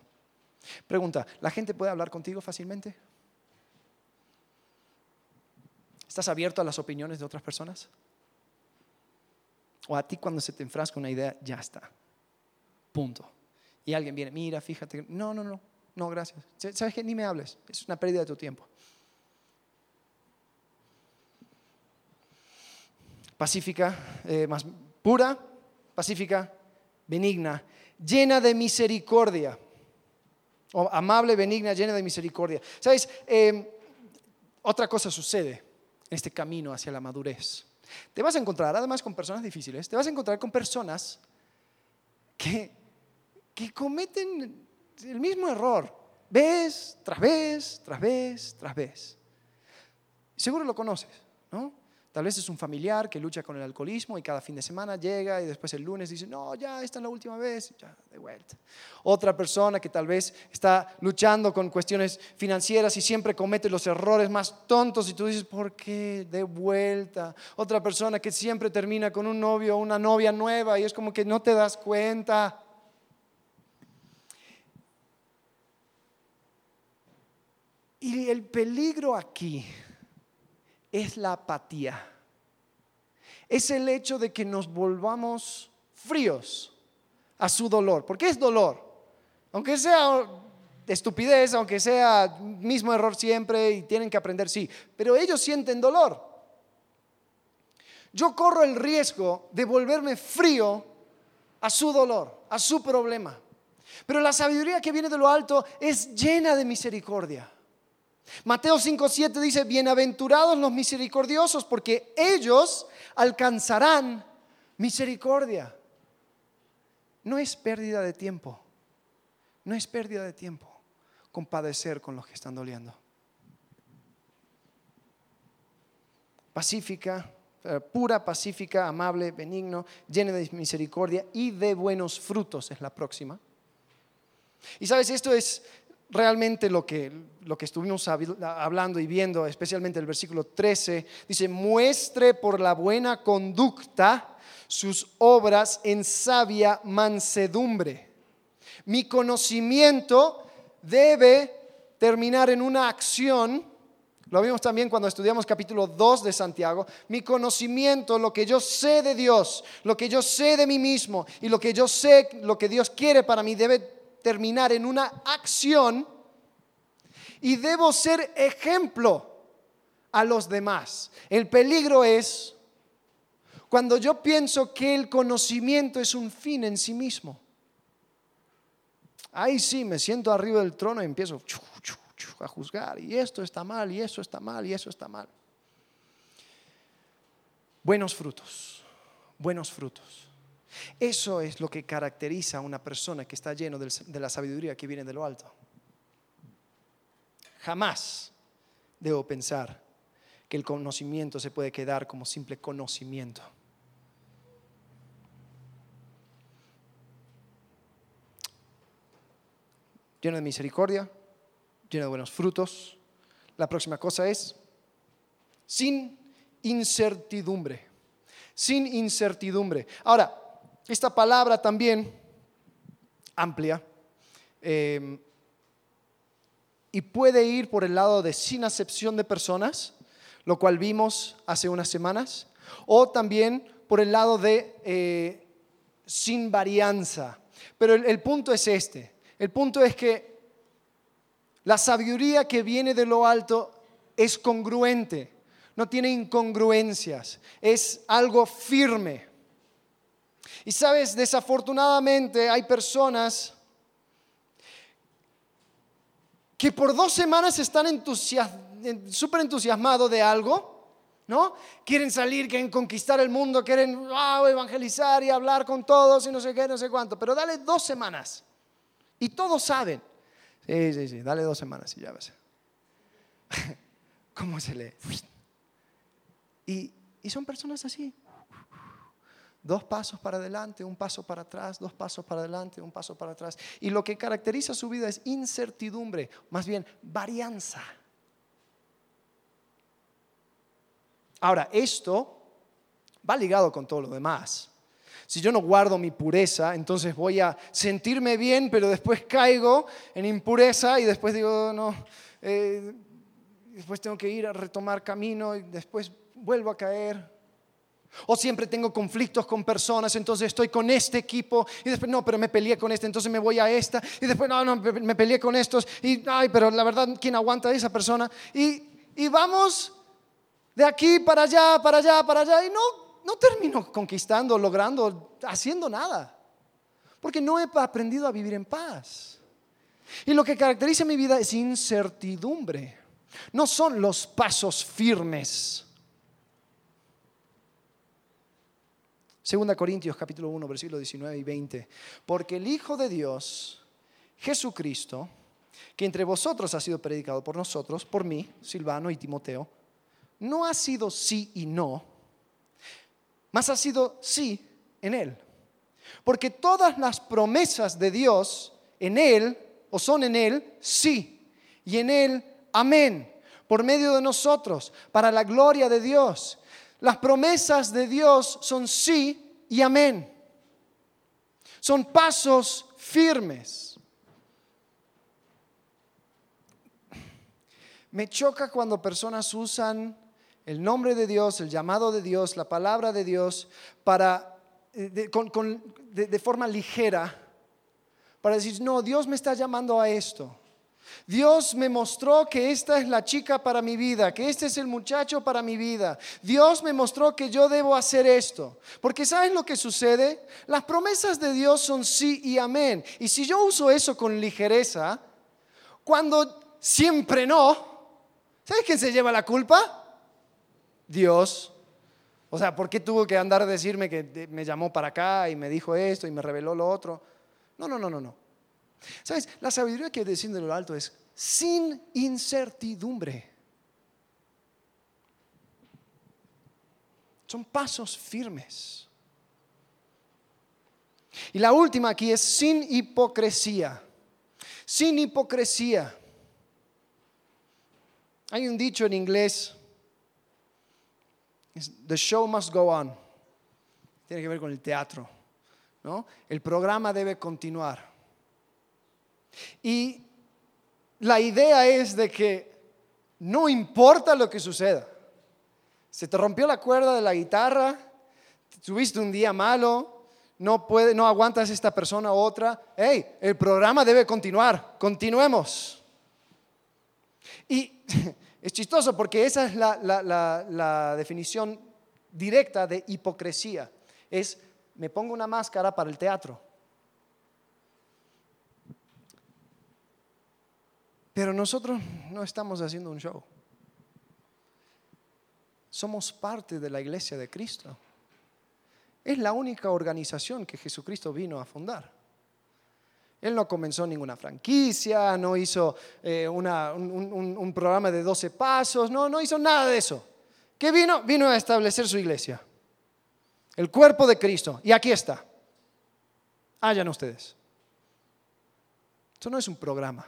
Pregunta, ¿la gente puede hablar contigo fácilmente? ¿Estás abierto a las opiniones de otras personas? ¿O a ti cuando se te enfrasca una idea, ya está? Punto. Y alguien viene, mira, fíjate, no, no, no, no, gracias. ¿Sabes qué? Ni me hables. Es una pérdida de tu tiempo. Pacífica, eh, más pura, pacífica, benigna, llena de misericordia. O amable, benigna, llena de misericordia. ¿Sabes? Em, otra cosa sucede en este camino hacia la madurez. Te vas a encontrar, además con personas difíciles, te vas a encontrar con personas que, que cometen el mismo error, vez tras vez, tras vez, tras vez. Seguro lo conoces, ¿no? Tal vez es un familiar que lucha con el alcoholismo y cada fin de semana llega y después el lunes dice, no, ya, esta es la última vez, ya, de vuelta. Otra persona que tal vez está luchando con cuestiones financieras y siempre comete los errores más tontos y tú dices, ¿por qué? De vuelta. Otra persona que siempre termina con un novio o una novia nueva y es como que no te das cuenta. Y el peligro aquí es la apatía. Es el hecho de que nos volvamos fríos a su dolor. Porque es dolor. Aunque sea estupidez, aunque sea mismo error siempre y tienen que aprender, sí. Pero ellos sienten dolor. Yo corro el riesgo de volverme frío a su dolor, a su problema. Pero la sabiduría que viene de lo alto es llena de misericordia. Mateo 5:7 dice, bienaventurados los misericordiosos, porque ellos alcanzarán misericordia. No es pérdida de tiempo, no es pérdida de tiempo compadecer con los que están doliendo. Pacífica, eh, pura, pacífica, amable, benigno, llena de misericordia y de buenos frutos es la próxima. Y sabes, esto es realmente lo que, lo que estuvimos hablando y viendo, especialmente el versículo 13, dice, muestre por la buena conducta sus obras en sabia mansedumbre. Mi conocimiento debe terminar en una acción. Lo vimos también cuando estudiamos capítulo 2 de Santiago. Mi conocimiento, lo que yo sé de Dios, lo que yo sé de mí mismo y lo que yo sé, lo que Dios quiere para mí, debe terminar en una acción y debo ser ejemplo a los demás. El peligro es cuando yo pienso que el conocimiento es un fin en sí mismo. Ahí sí, me siento arriba del trono y empiezo a juzgar. Y esto está mal, y eso está mal, y eso está mal. Buenos frutos, buenos frutos. Eso es lo que caracteriza a una persona que está lleno de la sabiduría que viene de lo alto. Jamás debo pensar que el conocimiento se puede quedar como simple conocimiento. lleno de misericordia, lleno de buenos frutos. La próxima cosa es sin incertidumbre, sin incertidumbre. Ahora, esta palabra también amplia em, y puede ir por el lado de sin acepción de personas, lo cual vimos hace unas semanas, o también por el lado de eh, sin varianza. Pero el punto es este. El punto es que la sabiduría que viene de lo alto es congruente, no tiene incongruencias, es algo firme. Y sabes, desafortunadamente hay personas que por dos semanas están súper entusiasmados de algo, ¿no? Quieren salir, quieren conquistar el mundo, quieren evangelizar y hablar con todos y no sé qué, no sé cuánto, pero dale dos semanas y todos saben. Sí, sí, sí, dale dos semanas y ya ves. ¿Cómo se lee? Y, y son personas así. Dos pasos para adelante, un paso para atrás, dos pasos para adelante, un paso para atrás. Y lo que caracteriza su vida es incertidumbre, más bien varianza. Ahora, esto va ligado con todo lo demás. Si yo no guardo mi pureza, entonces voy a sentirme bien, pero después caigo en impureza y después digo, no, eh, después tengo que ir a retomar camino y después vuelvo a caer. O siempre tengo conflictos con personas, entonces estoy con este equipo y después no, pero me peleé con este, entonces me voy a esta y después no, no, me peleé con estos y ay, pero la verdad, ¿quién aguanta esa persona? Y, y vamos de aquí para allá, para allá, para allá y no no termino conquistando, logrando, haciendo nada. Porque no he aprendido a vivir en paz. Y lo que caracteriza mi vida es incertidumbre. No son los pasos firmes. Segunda Corintios capítulo 1, versículos 19 y 20. Porque el Hijo de Dios, Jesucristo, que entre vosotros ha sido predicado por nosotros, por mí, Silvano y Timoteo, no ha sido sí y no, más ha sido sí en Él. Porque todas las promesas de Dios en Él, o son en Él, sí, y en Él, amén, por medio de nosotros, para la gloria de Dios. Las promesas de Dios son sí y amén. Son pasos firmes. Me choca cuando personas usan el nombre de Dios, el llamado de Dios, la palabra de Dios, para, eh, de, de forma ligera, para decir, no, Dios me está llamando a esto. Dios me mostró que esta es la chica para mi vida, que este es el muchacho para mi vida. Dios me mostró que yo debo hacer esto. Porque ¿sabes lo que sucede? Las promesas de Dios son sí y amén. Y si yo uso eso con ligereza, cuando siempre no, ¿sabes quién se lleva la culpa? Dios. O sea, ¿por qué tuvo que andar a decirme que me llamó para acá y me dijo esto y me reveló lo otro? No, no, no, no, no. ¿Sabes? La sabiduría que desciende de lo alto es sin incertidumbre. Son pasos firmes. Y la última aquí es sin hipocresía. sin hipocresía. Hay un dicho en inglés, the show must go on. Tiene que ver con el teatro. ¿no? El programa debe continuar. Y la idea es de que no importa lo que suceda. Se te rompió la cuerda de la guitarra, tuviste un día malo, no, puede, no aguantas esta persona u otra. Hey, el programa debe continuar, continuemos. Y es chistoso porque esa es la, la definición directa de hipocresía. Es, me pongo una máscara para el teatro. Pero nosotros no estamos haciendo un show. Somos parte de la iglesia de Cristo. Es la única organización que Jesucristo vino a fundar. Él no comenzó ninguna franquicia, no hizo eh, un, programa de 12 pasos, no, no hizo nada de eso. ¿Qué vino? Vino a establecer su iglesia. El cuerpo de Cristo. Y aquí está. Hayan ustedes. Esto no es un programa.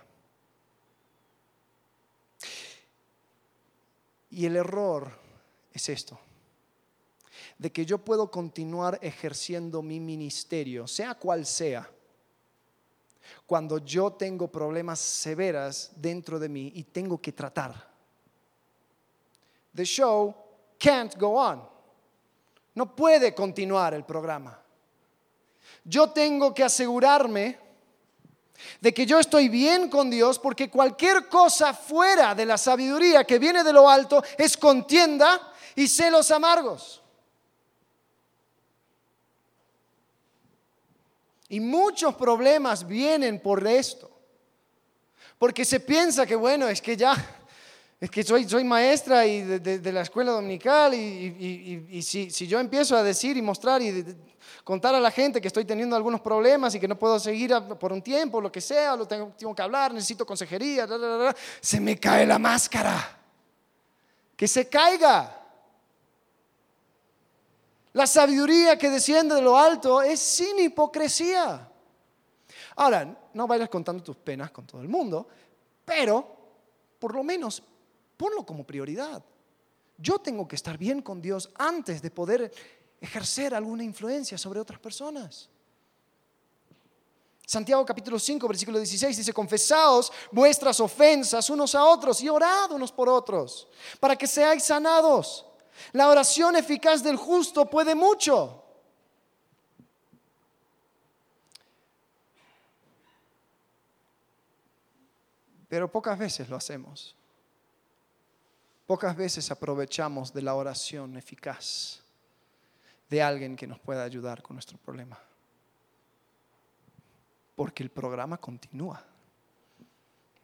Y el error es esto, de que yo puedo continuar ejerciendo mi ministerio, sea cual sea, cuando yo tengo problemas severas dentro de mí y tengo que tratar. The show can't go on. No puede continuar el programa. Yo tengo que asegurarme de que yo estoy bien con Dios porque cualquier cosa fuera de la sabiduría que viene de lo alto es contienda y celos amargos. Y muchos problemas vienen por esto. Porque se piensa que, bueno, es que ya, es que soy, soy maestra y de, la escuela dominical y, si, si, yo empiezo a decir y mostrar y contar a la gente que estoy teniendo algunos problemas y que no puedo seguir por un tiempo, lo que sea, lo tengo, que hablar, necesito consejería, se me cae la máscara. Que se caiga. La sabiduría que desciende de lo alto es sin hipocresía. Ahora, no vayas contando tus penas con todo el mundo, pero por lo menos ponlo como prioridad. Yo tengo que estar bien con Dios antes de poder ejercer alguna influencia sobre otras personas. Santiago capítulo 5, versículo 16 dice, confesaos vuestras ofensas unos a otros y orad unos por otros, para que seáis sanados. La oración eficaz del justo puede mucho. Pero pocas veces lo hacemos. Pocas veces aprovechamos de la oración eficaz de alguien que nos pueda ayudar con nuestro problema. Porque el programa continúa.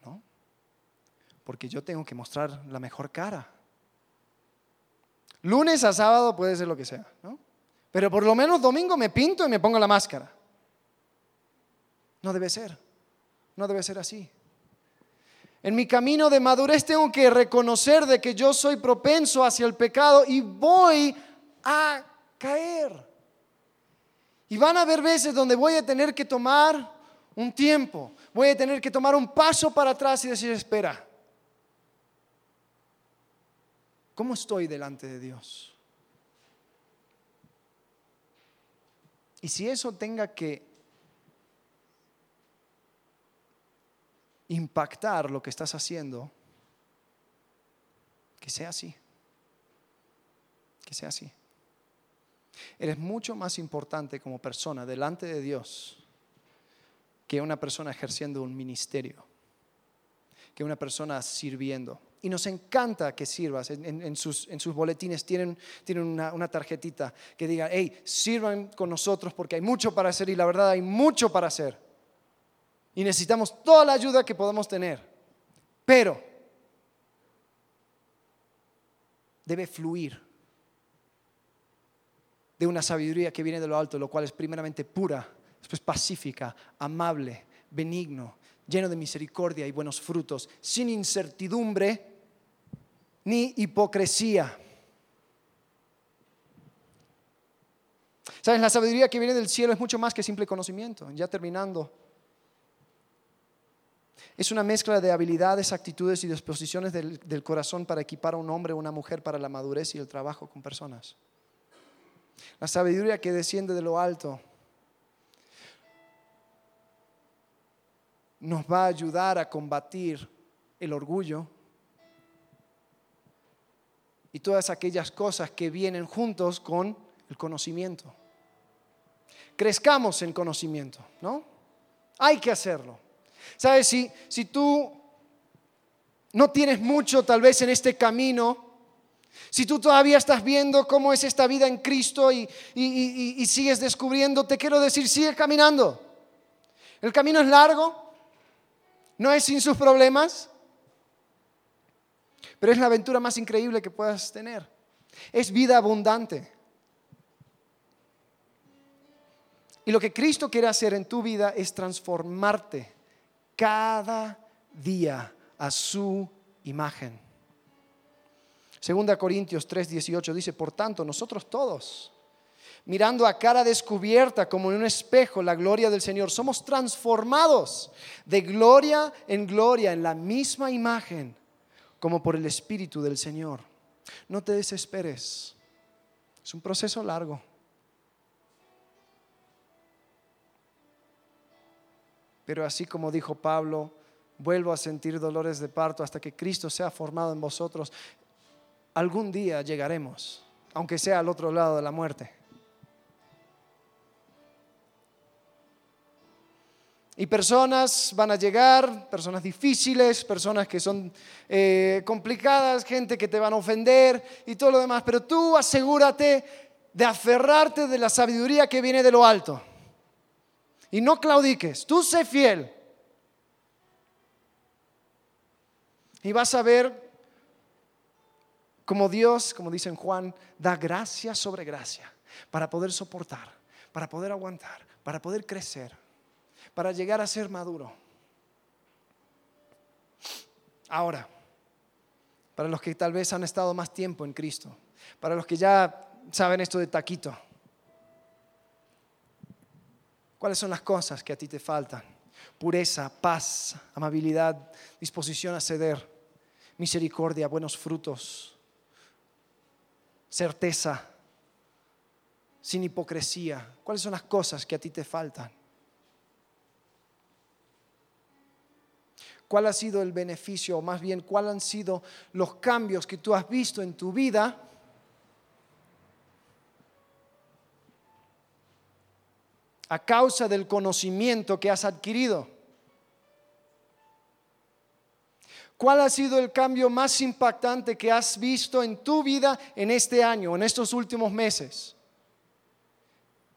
¿No? Porque yo tengo que mostrar la mejor cara. Lunes a sábado puede ser lo que sea, ¿no? Pero por lo menos domingo me pinto y me pongo la máscara. No debe ser. No debe ser así. En mi camino de madurez tengo que reconocer de que yo soy propenso hacia el pecado y voy a caer. Y van a haber veces donde voy a tener que tomar un tiempo, voy a tener que tomar un paso para atrás y decir, espera, ¿cómo estoy delante de Dios? Y si eso tenga que impactar lo que estás haciendo, que sea así, que sea así. Eres mucho más importante como persona delante de Dios que una persona ejerciendo un ministerio, que una persona sirviendo. Y nos encanta que sirvas. En, sus, boletines tienen, una, tarjetita que diga, hey, sirvan con nosotros porque hay mucho para hacer y la verdad hay mucho para hacer. Y necesitamos toda la ayuda que podamos tener. Pero debe fluir de una sabiduría que viene de lo alto, lo cual es primeramente pura, después pacífica, amable, benigno, lleno de misericordia y buenos frutos, sin incertidumbre ni hipocresía. ¿Sabes? La sabiduría que viene del cielo es mucho más que simple conocimiento. Ya terminando. Es una mezcla de habilidades, actitudes y disposiciones del, del corazón para equipar a un hombre o una mujer para la madurez y el trabajo con personas. La sabiduría que desciende de lo alto nos va a ayudar a combatir el orgullo y todas aquellas cosas que vienen juntos con el conocimiento. Crezcamos en conocimiento, ¿no? Hay que hacerlo. ¿Sabes? Si, si tú no tienes mucho tal vez en este camino, si tú todavía estás viendo cómo es esta vida en Cristo y, sigues descubriendo, te quiero decir, sigue caminando. El camino es largo, no es sin sus problemas, pero es la aventura más increíble que puedas tener. Es vida abundante. Y lo que Cristo quiere hacer en tu vida es transformarte cada día a su imagen. Segunda Corintios 3:18 dice, por tanto, nosotros todos, mirando a cara descubierta como en un espejo la gloria del Señor, somos transformados de gloria en gloria en la misma imagen como por el Espíritu del Señor. No te desesperes. Es un proceso largo. Pero así como dijo Pablo, vuelvo a sentir dolores de parto hasta que Cristo sea formado en vosotros. Algún día llegaremos, aunque sea al otro lado de la muerte. Y personas van a llegar, personas difíciles, personas que son eh, complicadas, gente que te van a ofender y todo lo demás. Pero tú asegúrate de aferrarte de la sabiduría que viene de lo alto. Y no claudiques, tú sé fiel. Y vas a ver como Dios, como dice en Juan, da gracia sobre gracia para poder soportar, para poder aguantar, para poder crecer para llegar a ser maduro. Ahora, para los que tal vez han estado más tiempo en Cristo, para los que ya saben esto de taquito, ¿cuáles son las cosas que a ti te faltan? Pureza, paz, amabilidad, disposición a ceder, misericordia, buenos frutos, certeza, sin hipocresía. ¿Cuáles son las cosas que a ti te faltan? cuál ha sido el beneficio, o más bien cuáles han sido los cambios que tú has visto en tu vida a causa del conocimiento que has adquirido. ¿Cuál ha sido el cambio más impactante que has visto en tu vida en este año, en estos últimos meses?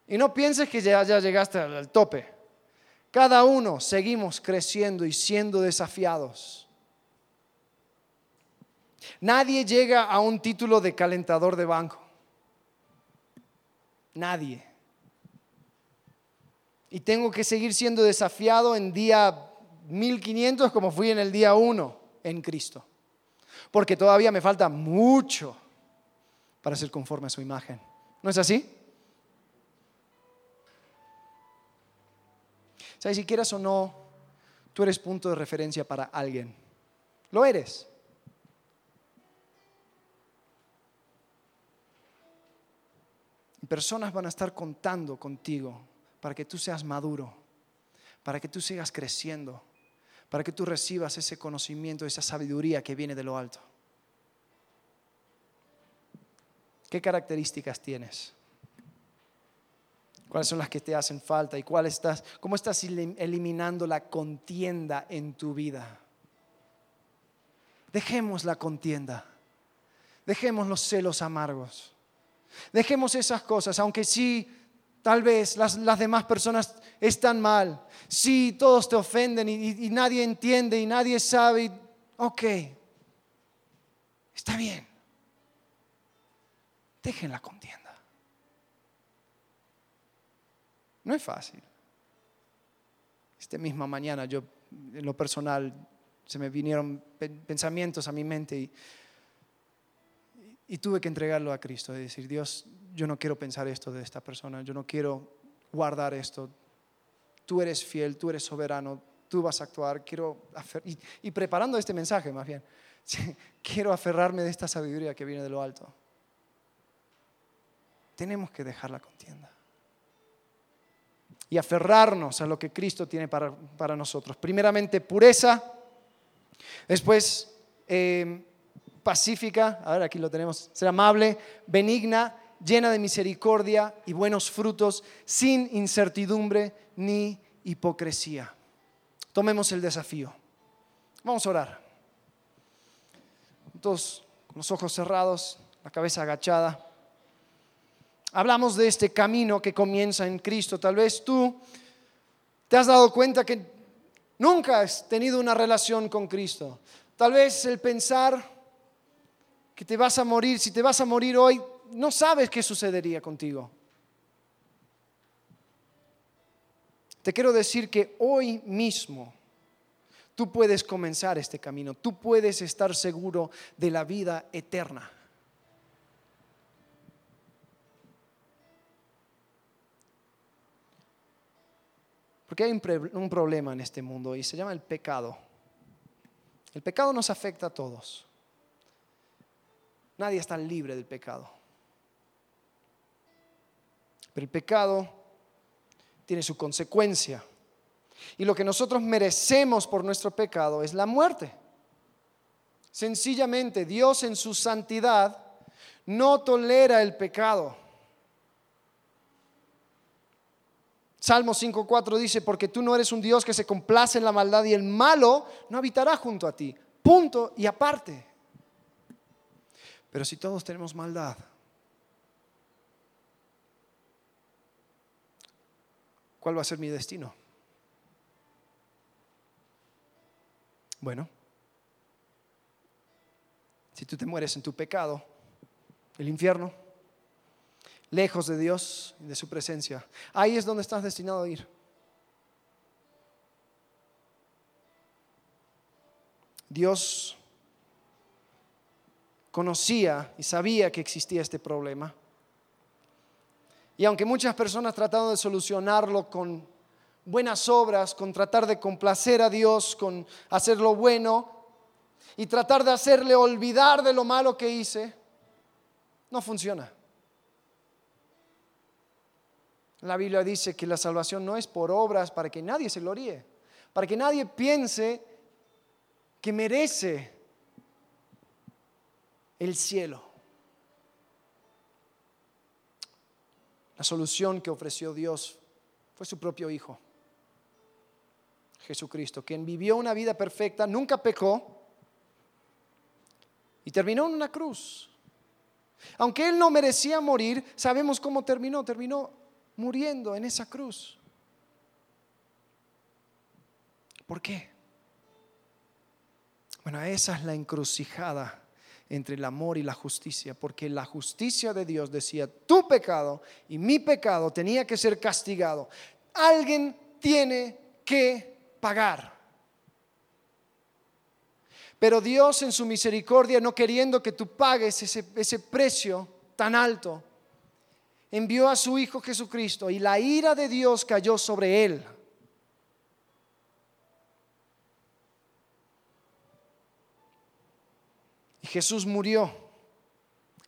Y no pienses que ya, llegaste al tope. Cada uno seguimos creciendo y siendo desafiados. Nadie llega a un título de calentador de banco. Nadie. Y tengo que seguir siendo desafiado en día 1500 como fui en el día 1 en Cristo. Porque todavía me falta mucho para ser conforme a su imagen. ¿No es así? ¿Sabes? Si quieras o no, tú eres punto de referencia para alguien. Lo eres. Personas van a estar contando contigo para que tú seas maduro, para que tú sigas creciendo, para que tú recibas ese conocimiento, esa sabiduría que viene de lo alto. ¿Qué características tienes? cuáles son las que te hacen falta y cuál estás, cómo estás eliminando la contienda en tu vida. Dejemos la contienda, dejemos los celos amargos, dejemos esas cosas, aunque sí, tal vez las, demás personas están mal, sí, todos te ofenden y, y nadie entiende y nadie sabe, ok, está bien, dejen la contienda. No es fácil. Esta misma mañana yo, en lo personal, se me vinieron pensamientos a mi mente y, y tuve que entregarlo a Cristo y decir, Dios, yo no quiero pensar esto de esta persona, yo no quiero guardar esto. Tú eres fiel, tú eres soberano, tú vas a actuar, quiero y, y preparando este mensaje más bien, quiero aferrarme de esta sabiduría que viene de lo alto. Tenemos que dejar la contienda y aferrarnos a lo que Cristo tiene para, para nosotros. Primeramente, pureza, después eh, pacífica, a ver, aquí lo tenemos, ser amable, benigna, llena de misericordia y buenos frutos, sin incertidumbre ni hipocresía. Tomemos el desafío. Vamos a orar. Todos con los ojos cerrados, la cabeza agachada. Hablamos de este camino que comienza en Cristo. Tal vez tú te has dado cuenta que nunca has tenido una relación con Cristo. Tal vez el pensar que te vas a morir, si te vas a morir hoy, no sabes qué sucedería contigo. Te quiero decir que hoy mismo tú puedes comenzar este camino, tú puedes estar seguro de la vida eterna. Porque hay un problema en este mundo y se llama el pecado. El pecado nos afecta a todos. Nadie está libre del pecado. Pero el pecado tiene su consecuencia. Y lo que nosotros merecemos por nuestro pecado es la muerte. Sencillamente, Dios en su santidad no tolera el pecado. Salmo 5.4 dice, porque tú no eres un Dios que se complace en la maldad y el malo no habitará junto a ti. Punto y aparte. Pero si todos tenemos maldad, ¿cuál va a ser mi destino? Bueno, si tú te mueres en tu pecado, el infierno, lejos de Dios y de su presencia, ahí es donde estás destinado a ir. Dios conocía y sabía que existía este problema. Y aunque muchas personas trataron de solucionarlo con buenas obras, con tratar de complacer a Dios, con hacer lo bueno y tratar de hacerle olvidar de lo malo que hice, no funciona. La Biblia dice que la salvación no es por obras para que nadie se gloríe, para que nadie piense que merece el cielo. La solución que ofreció Dios fue su propio Hijo, Jesucristo, quien vivió una vida perfecta, nunca pecó y terminó en una cruz. Aunque Él no merecía morir, sabemos cómo terminó. Terminó muriendo en esa cruz. ¿Por qué? Bueno, esa es la encrucijada entre el amor y la justicia, porque la justicia de Dios decía, tu pecado y mi pecado tenía que ser castigado. Alguien tiene que pagar. Pero Dios en su misericordia, no queriendo que tú pagues ese, ese precio tan alto, envió a su Hijo Jesucristo y la ira de Dios cayó sobre él. Y Jesús murió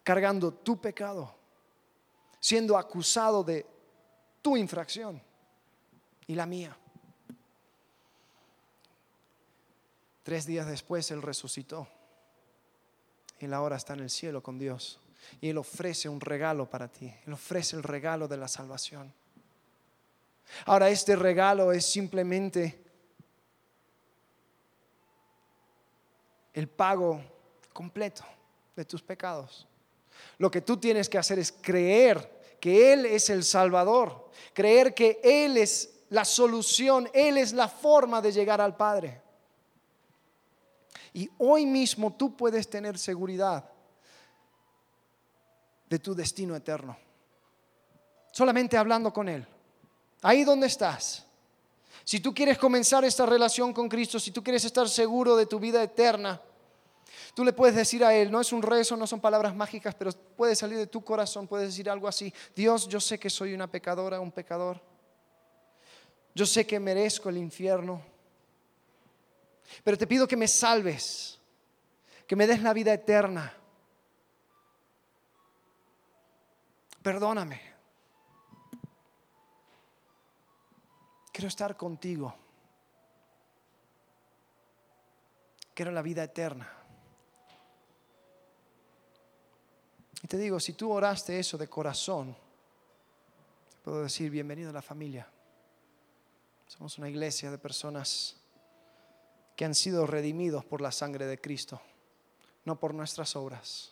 cargando tu pecado, siendo acusado de tu infracción y la mía. Tres días después Él resucitó. Él ahora está en el cielo con Dios. Y Él ofrece un regalo para ti. Él ofrece el regalo de la salvación. Ahora, este regalo es simplemente el pago completo de tus pecados. Lo que tú tienes que hacer es creer que Él es el Salvador, creer que Él es la solución, Él es la forma de llegar al Padre. Y hoy mismo tú puedes tener seguridad de tu destino eterno. Solamente hablando con Él. Ahí donde estás. Si tú quieres comenzar esta relación con Cristo, si tú quieres estar seguro de tu vida eterna, Tú le puedes decir a Él, no es un rezo, no son palabras mágicas, pero puede salir de tu corazón, puedes decir algo así, Dios, yo sé que soy una pecadora, un pecador. Yo sé que merezco el infierno. Pero te pido que me salves, que me des la vida eterna. Perdóname. Quiero estar contigo. Quiero la vida eterna. Y te digo, si tú oraste eso de corazón, puedo decir bienvenido a la familia. Somos una iglesia de personas que han sido redimidos por la sangre de Cristo, no por nuestras obras,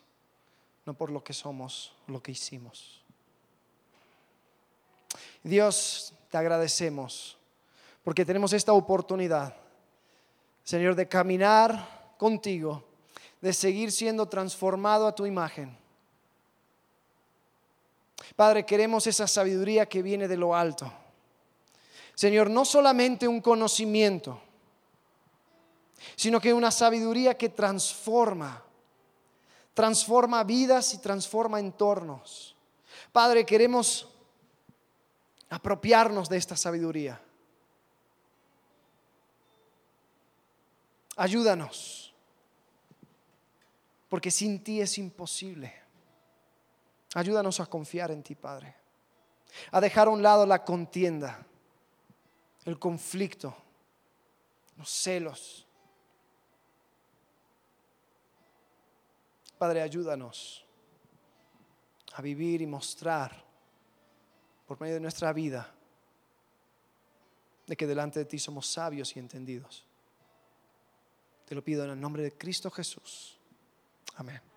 no por lo que somos, lo que hicimos. Dios, te agradecemos porque tenemos esta oportunidad, Señor, de caminar contigo, de seguir siendo transformado a tu imagen. Padre, queremos esa sabiduría que viene de lo alto. Señor, no solamente un conocimiento, sino que una sabiduría que transforma, transforma vidas y transforma entornos. Padre, queremos apropiarnos de esta sabiduría. Ayúdanos, porque sin ti es imposible. Ayúdanos a confiar en ti, Padre. A dejar a un lado la contienda, el conflicto, los celos. Padre, ayúdanos a vivir y mostrar por medio de nuestra vida de que delante de ti somos sabios y entendidos. Te lo pido en el nombre de Cristo Jesús. Amén.